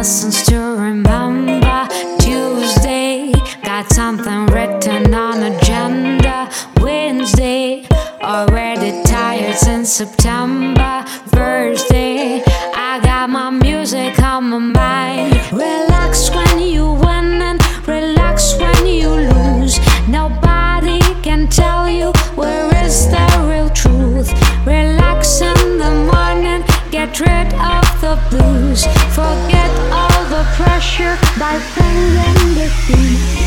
lessons to feeling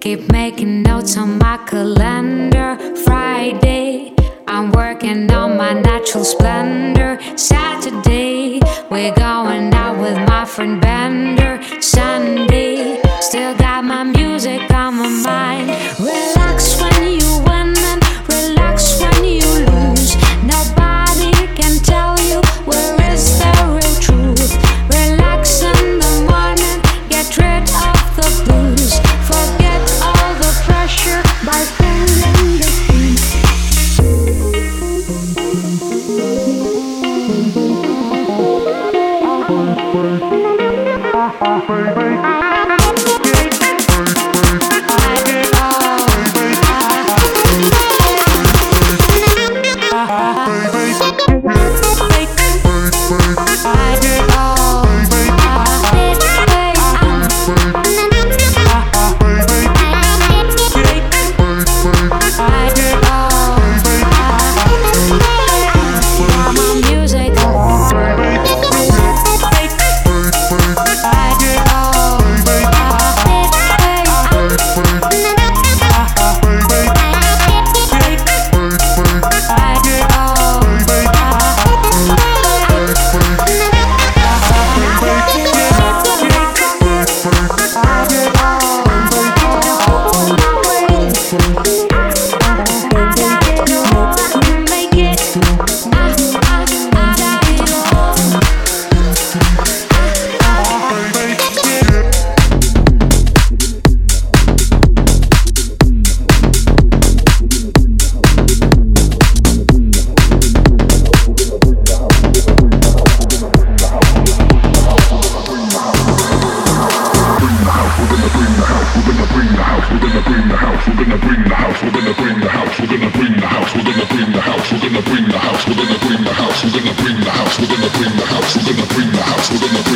keep making notes on my calendar. Friday, I'm working on my natural splendor. Saturday, we're going out with my friend Bender. Sunday, still Music. We're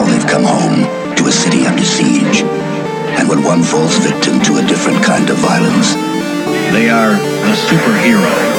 Now they've come home to a city under siege, and when one falls victim to a different kind of violence, they are the superheroes.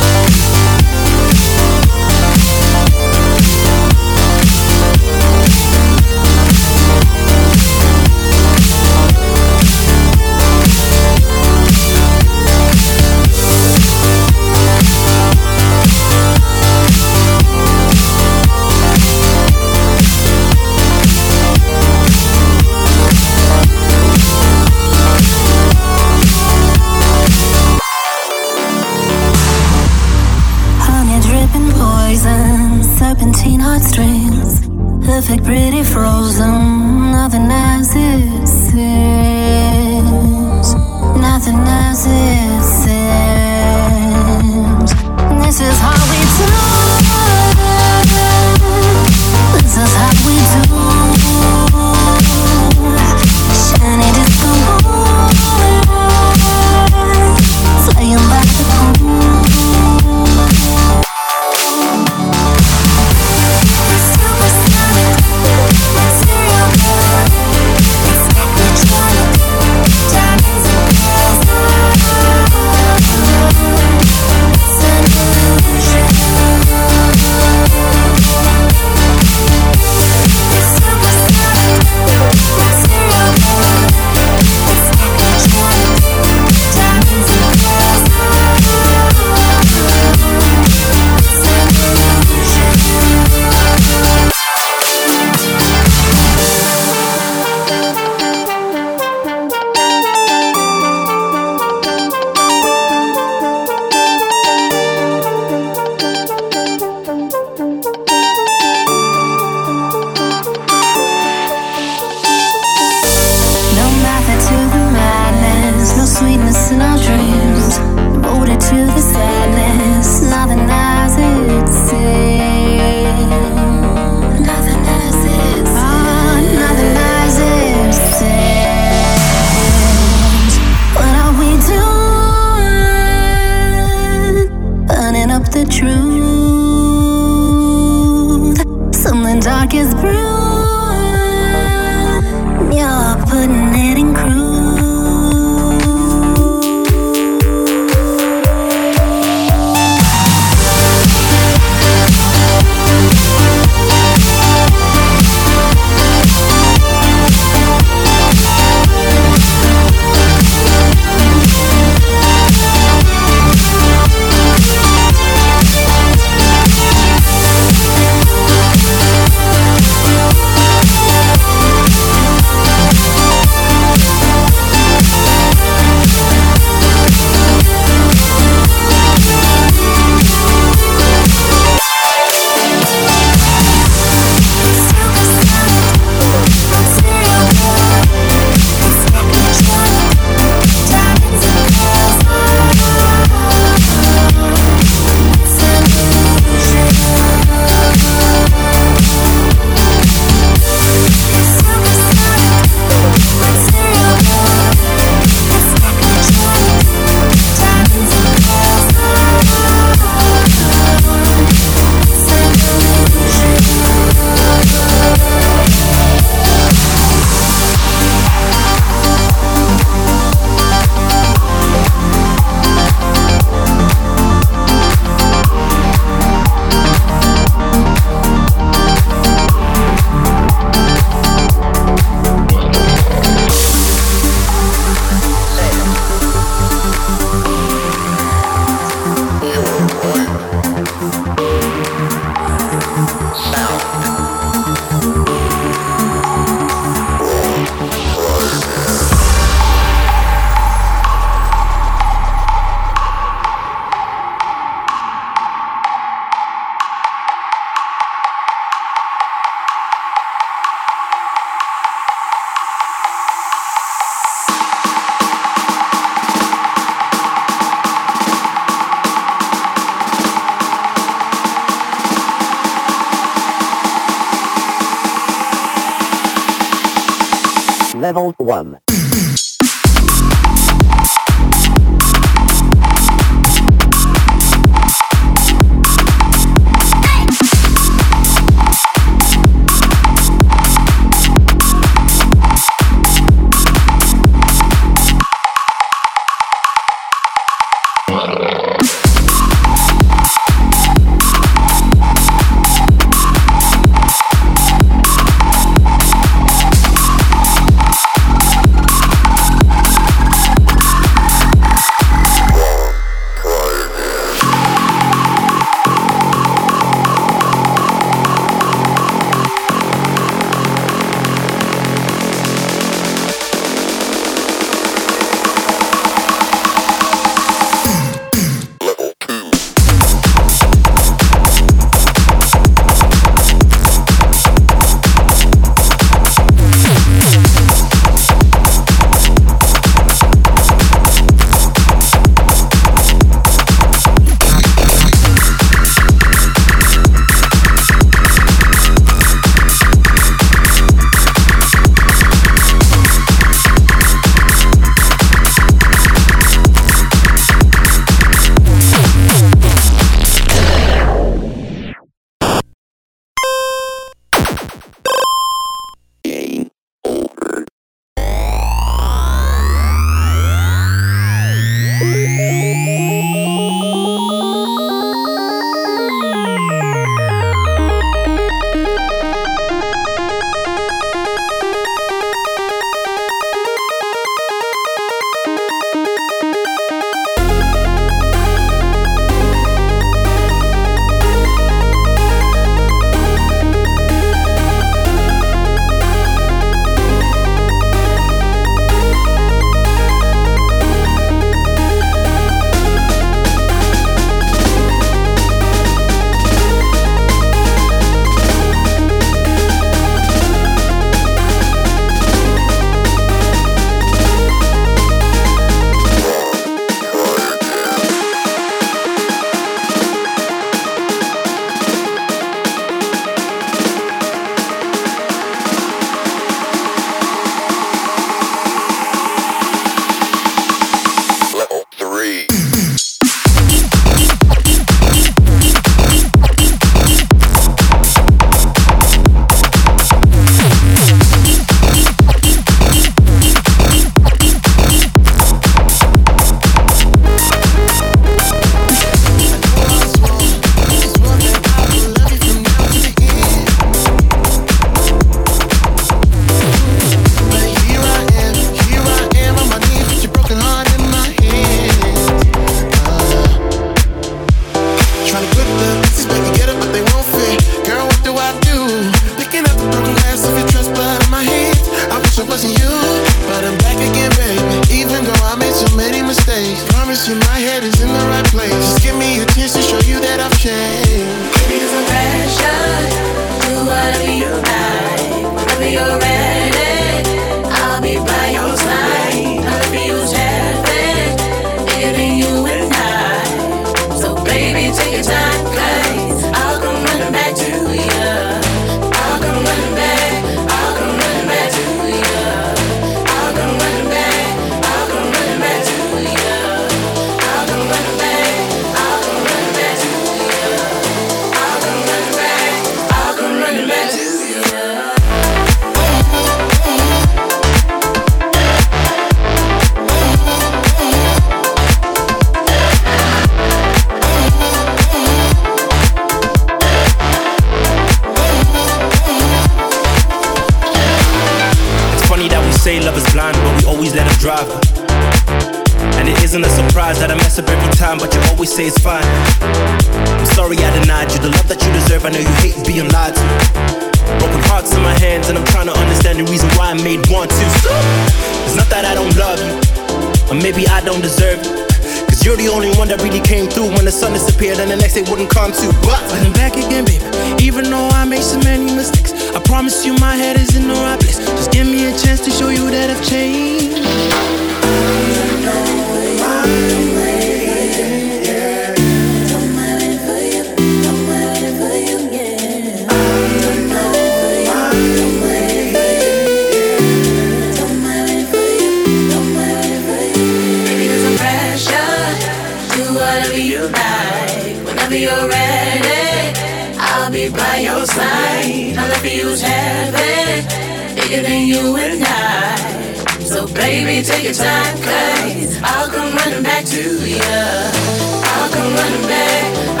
Baby, take your time, cause I'll come running back to you. I'll come running back.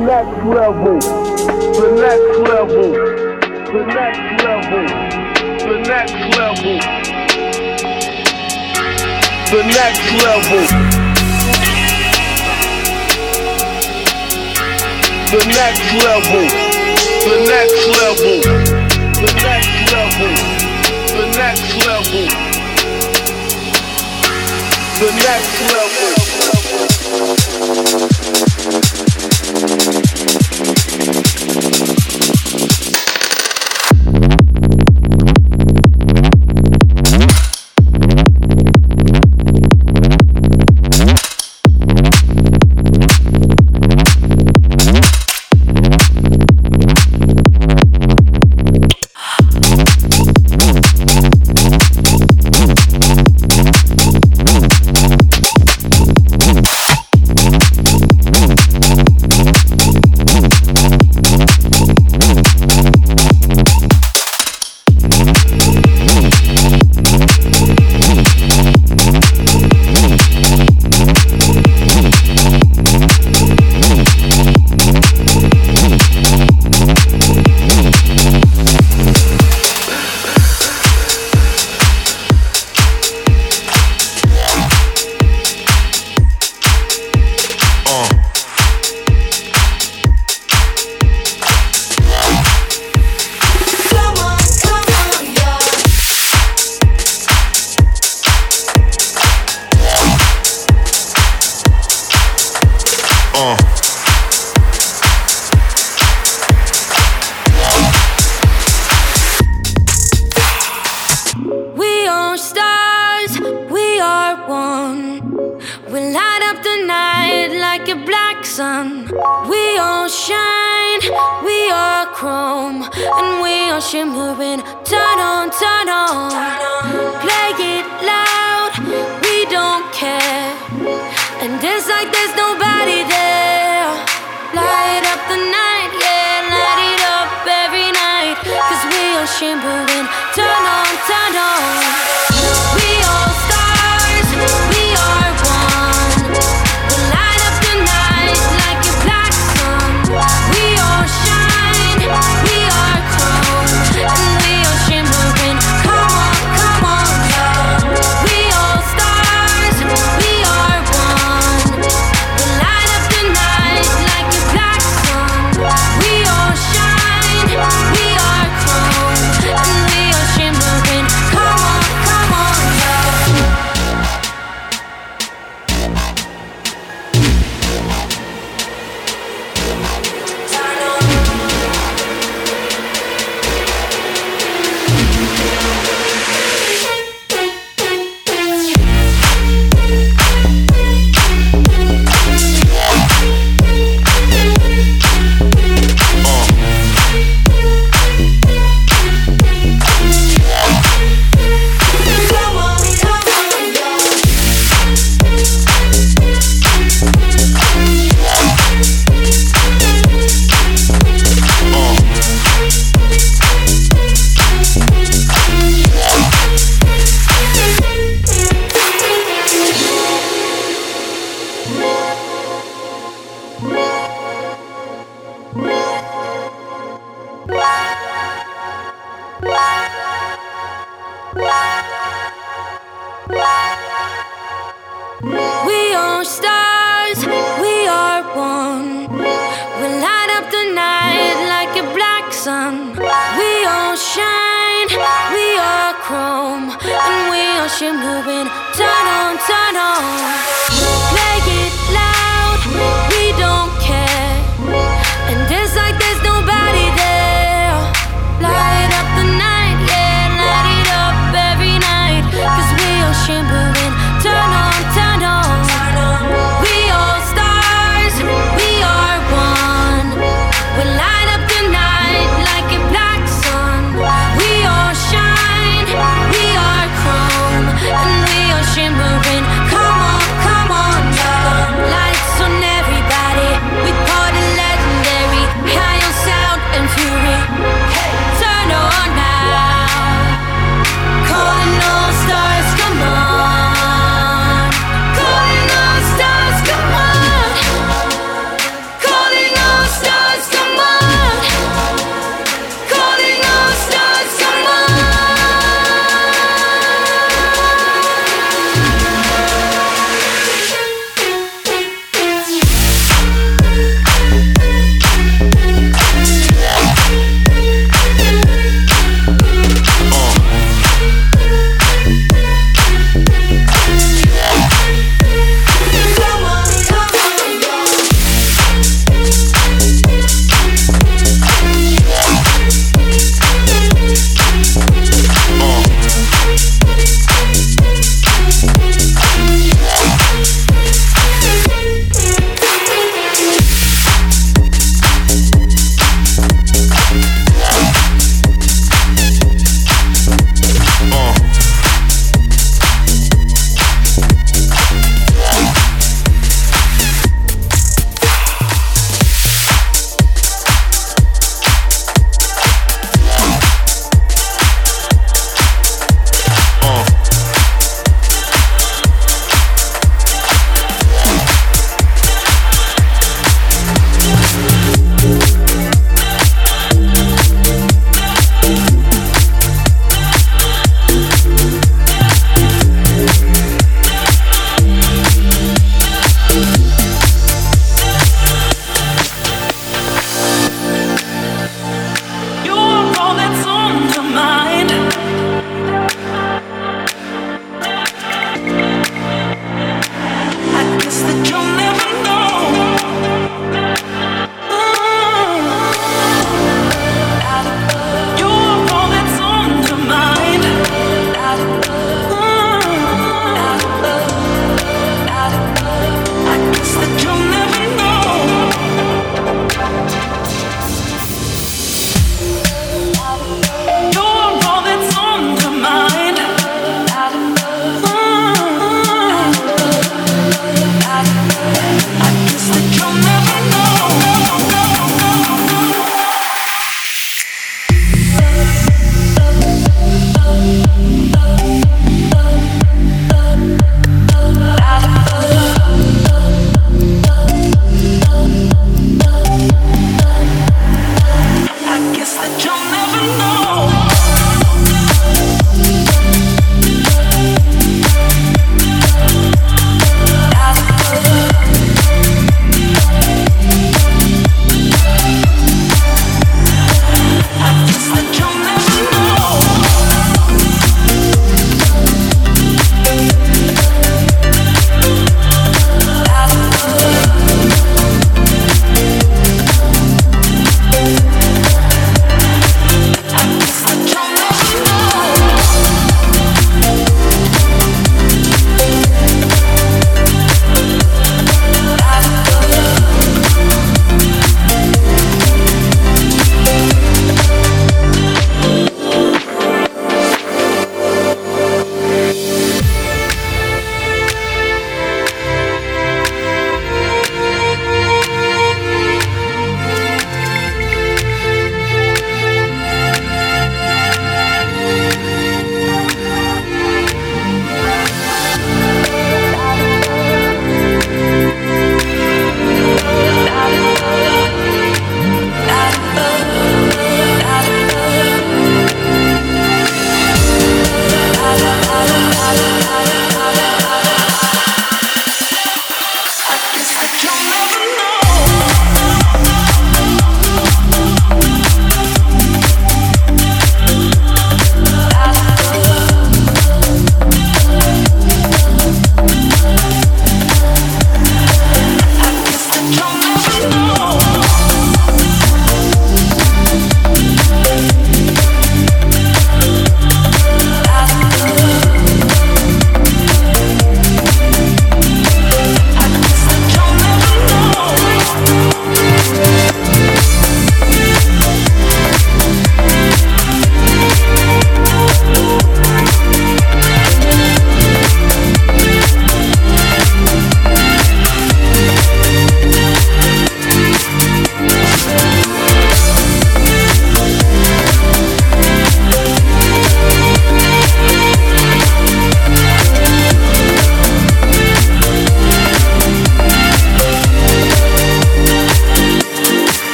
next level, the next level, the next level, the next level, the next level. The next level, the next level, the next level, the next level, the next level. sun. We all shine, we are chrome, and we are shimmering. Turn on, turn on, play it loud. We don't care, and it's like there's nobody there. Light up the night, yeah, light it up every night. Cause we are shimmering. Turn on, turn on.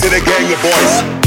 To the gang of boys.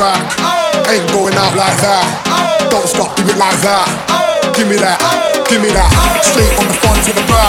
cry. Ain't going out like that. Don't stop, do it like that. Give me that, give me that. Straight on the front to the back.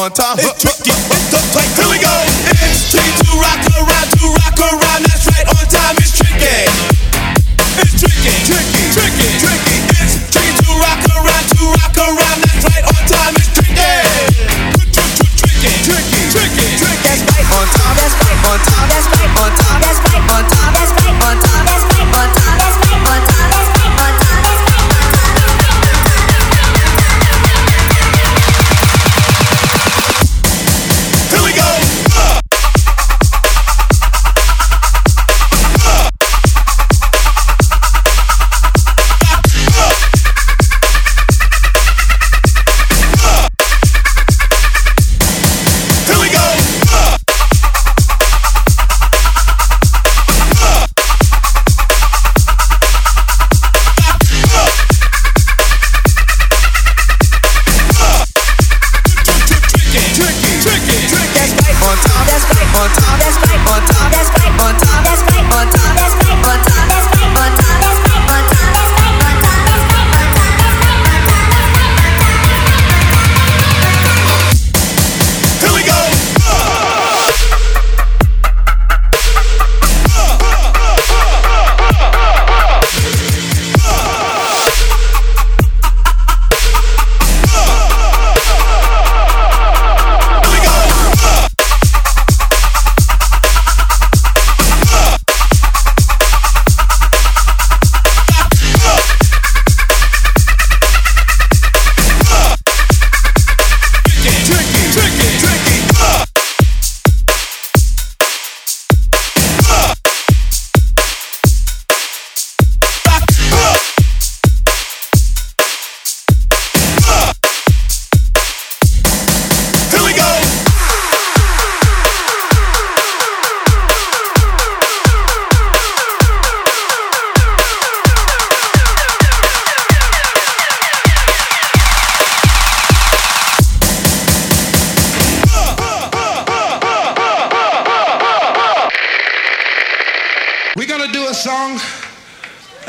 On top. It's tricky, it's the tight. Here we go. It's tricky to rock around, to rock around. That's right, on time. It's tricky. It's tricky, tricky, tricky, tricky. It's tricky to rock around, to rock around. That's right, on time. It's tricky. Tricky, tricky, tricky, tricky. That's right, on time. That's right, on time. That's right, on time. That's right, on time.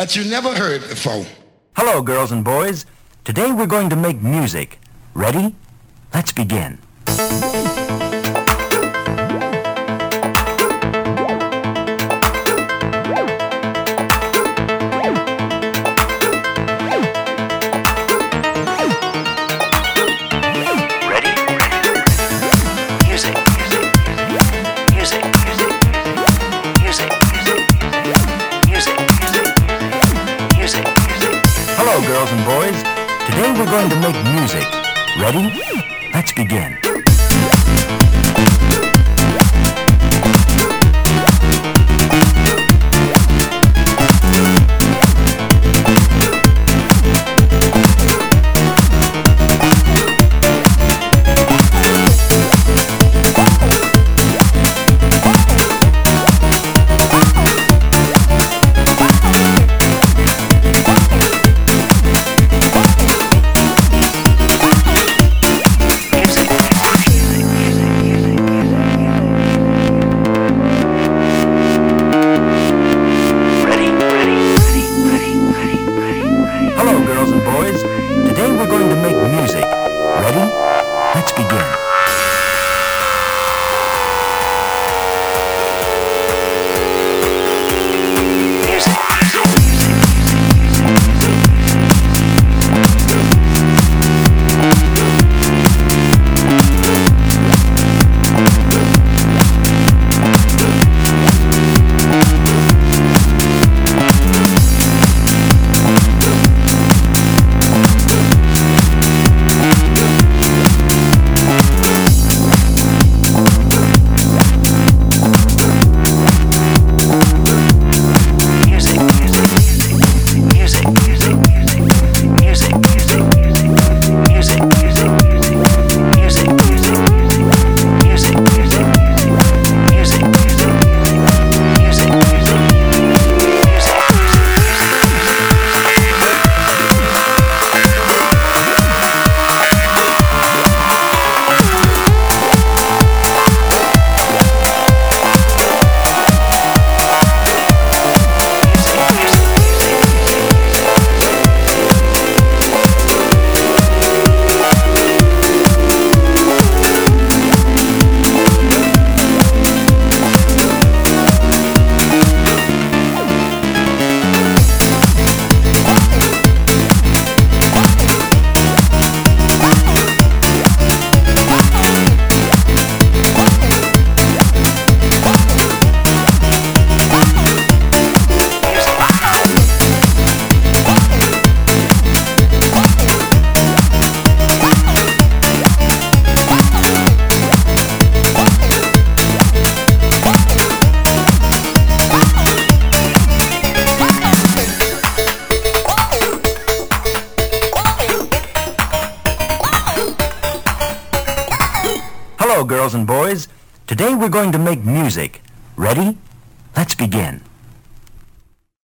That you never heard before. Hello, girls and boys. Today we're going to make music. Ready? let's begin. We're going to make music. Ready? Let's begin.